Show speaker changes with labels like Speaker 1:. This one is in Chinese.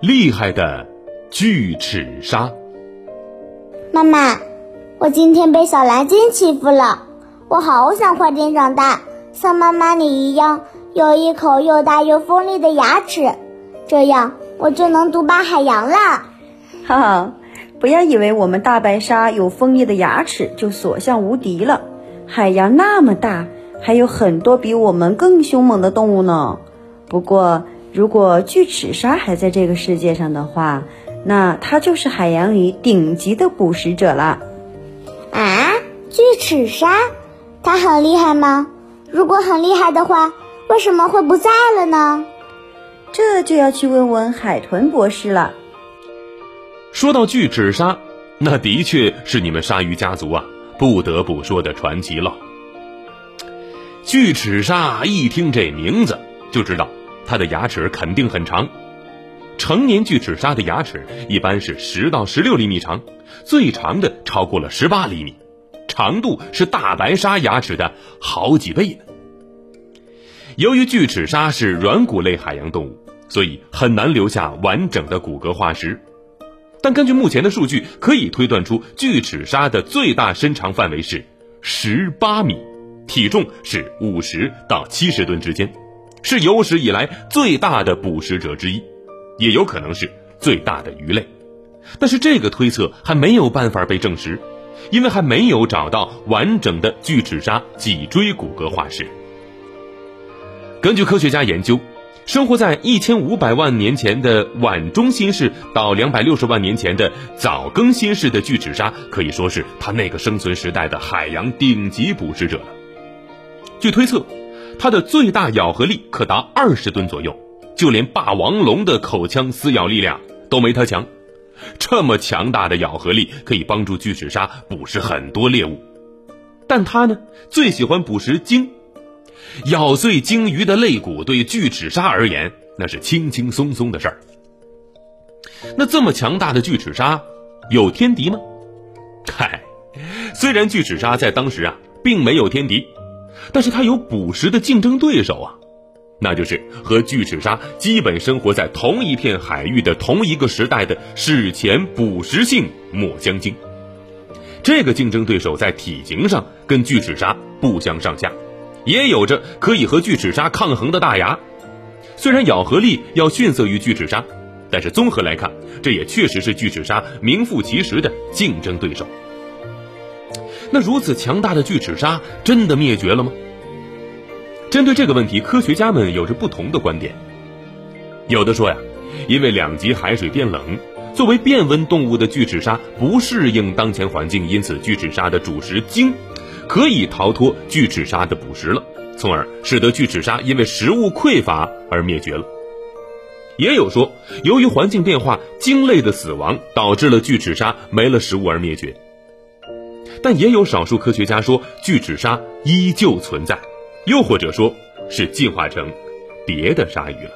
Speaker 1: 厉害的巨齿鲨。
Speaker 2: 妈妈，我今天被小蓝鲸欺负了，我好想快点长大，像妈妈你一样，有一口又大又锋利的牙齿，这样我就能独霸海洋了。
Speaker 3: 哈哈，不要以为我们大白鲨有锋利的牙齿就所向无敌了，海洋那么大，还有很多比我们更凶猛的动物呢。不过，如果巨齿鲨还在这个世界上的话，那它就是海洋里顶级的捕食者了。
Speaker 2: 啊，巨齿鲨，它很厉害吗？如果很厉害的话，为什么会不在了呢？
Speaker 3: 这就要去问问海豚博士了。
Speaker 1: 说到巨齿鲨，那的确是你们鲨鱼家族啊不得不说的传奇了。巨齿鲨一听这名字就知道。它的牙齿肯定很长，成年巨齿鲨的牙齿一般是十到十六厘米长，最长的超过了十八厘米，长度是大白鲨牙齿的好几倍呢。由于巨齿鲨是软骨类海洋动物，所以很难留下完整的骨骼化石。但根据目前的数据，可以推断出巨齿鲨的最大身长范围是十八米，体重是五十到七十吨之间。是有史以来最大的捕食者之一，也有可能是最大的鱼类，但是这个推测还没有办法被证实，因为还没有找到完整的巨齿鲨脊椎骨骼化石。根据科学家研究，生活在一千五百万年前的晚中新世到两百六十万年前的早更新世的巨齿鲨，可以说是它那个生存时代的海洋顶级捕食者了。据推测。它的最大咬合力可达二十吨左右，就连霸王龙的口腔撕咬力量都没它强。这么强大的咬合力可以帮助巨齿鲨捕食很多猎物，但它呢最喜欢捕食鲸。咬碎鲸鱼的肋骨对巨齿鲨而言那是轻轻松松的事儿。那这么强大的巨齿鲨有天敌吗？嗨，虽然巨齿鲨在当时啊并没有天敌。但是它有捕食的竞争对手啊，那就是和巨齿鲨基本生活在同一片海域的同一个时代的史前捕食性抹香鲸。这个竞争对手在体型上跟巨齿鲨不相上下，也有着可以和巨齿鲨抗衡的大牙。虽然咬合力要逊色于巨齿鲨，但是综合来看，这也确实是巨齿鲨名副其实的竞争对手。那如此强大的巨齿鲨真的灭绝了吗？针对这个问题，科学家们有着不同的观点。有的说呀，因为两极海水变冷，作为变温动物的巨齿鲨不适应当前环境，因此巨齿鲨的主食鲸可以逃脱巨齿鲨的捕食了，从而使得巨齿鲨因为食物匮乏而灭绝了。也有说，由于环境变化，鲸类的死亡导致了巨齿鲨没了食物而灭绝。但也有少数科学家说，巨齿鲨依旧存在，又或者说是进化成别的鲨鱼了。